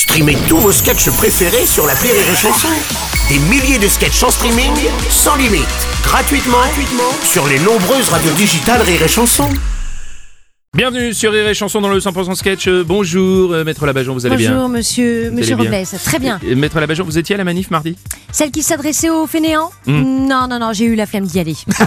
Streamez tous vos sketchs préférés sur la Rire et Chanson. Des milliers de sketchs en streaming, sans limite, gratuitement, gratuitement sur les nombreuses radios digitales Rire et Chanson. Bienvenue sur Rire et Chanson dans le 100% sketch. Euh, Bonjour, euh, Maître Labajon, vous allez bien Bonjour monsieur, monsieur allez bien Robles, très bien. Et Maître Labajon, vous étiez à la manif mardi? Celle qui s'adressait aux fainéants Hmm. Non, non, non, j'ai eu la flemme d'y aller.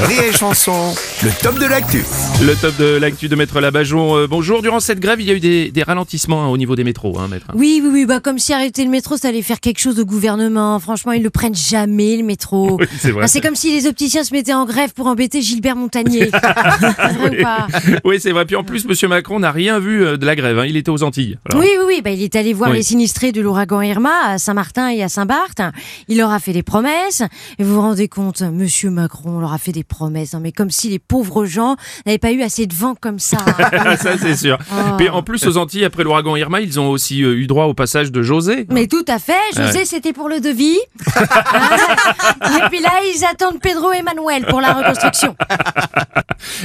Rire et Chanson, le top de l'actu. Le top de l'actu de Maître Labajon. Euh, bonjour, durant cette grève, il y a eu des, des ralentissements hein, au niveau des métros, hein, Maître. oui, oui, oui, bah comme si arrêter le métro, ça allait faire quelque chose au gouvernement. Franchement, ils le prennent jamais, le métro. Oui, c'est vrai. C'est comme si les opticiens se mettaient en grève pour embêter Gilbert Montagnier. Vrai ou pas Oui, c'est vrai. Puis en plus, Monsieur Macron n'a rien vu euh, de la grève. hein. Il était aux Antilles. Oui, oui, oui, bah, il est allé voir Oui. les sinistrés de l'ouragan Irma à Saint-Martin et à Saint-Barth. Il leur a fait des promesses. Et vous vous rendez compte, Monsieur Macron leur a fait des promesses. Non, mais comme si les pauvres gens n'avaient pas eu assez de vent comme ça. ça, c'est sûr. Oh. Puis en plus, aux Antilles, après l'ouragan Irma, ils ont aussi euh, eu droit au passage de José. Mais tout à fait, José, Ouais. c'était pour le devis. Hein et puis là, ils attendent Pedro et Manuel pour la reconstruction.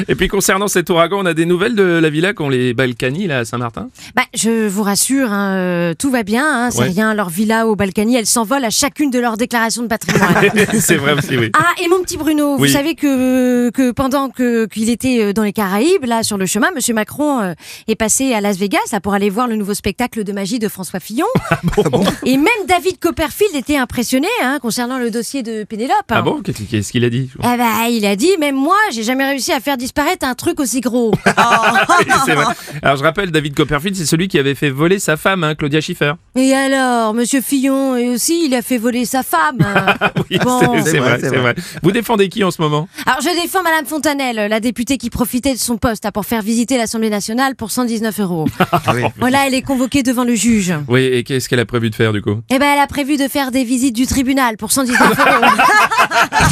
Et puis concernant cet ouragan, on a des nouvelles de la villa qu'ont les Balkany là à Saint-Martin? Bah, je vous rassure, hein, euh, tout va bien, hein, c'est Ouais. rien. Leur villa au Balkany, elles s'envolent à chacune de leurs déclarations de patrimoine. c'est vrai aussi, oui. Ah, et mon petit Bruno, Oui. vous savez que, que pendant que qu'il était euh, dans les Caraïbes, là, sur le chemin, Monsieur Macron euh, est passé à Las Vegas là, pour aller voir le nouveau spectacle de magie de François Fillon. et même David Copperfield était impressionné hein, concernant le dossier de Pénélope. Ah bon? Qu'est-ce qu'il a dit? Ah bah, il a dit, même moi, j'ai jamais réussi à faire disparaître un truc aussi gros. Vrai. Alors je rappelle, David Copperfield, c'est celui qui avait fait voler sa femme, hein, Claudia Schiffer. Et alors, Monsieur Fillon, et aussi, il a fait voler sa femme. Oui, Bon. c'est- vrai, c'est vrai. Vous défendez qui en ce moment? Alors, je défends Madame Fontanelle, la députée qui profitait de son poste pour faire visiter l'Assemblée nationale pour 119 euros. Voilà, elle est convoquée devant le juge. Oui, et qu'est-ce qu'elle a prévu de faire du coup? Eh ben, elle a prévu de faire des visites du tribunal pour 119 euros.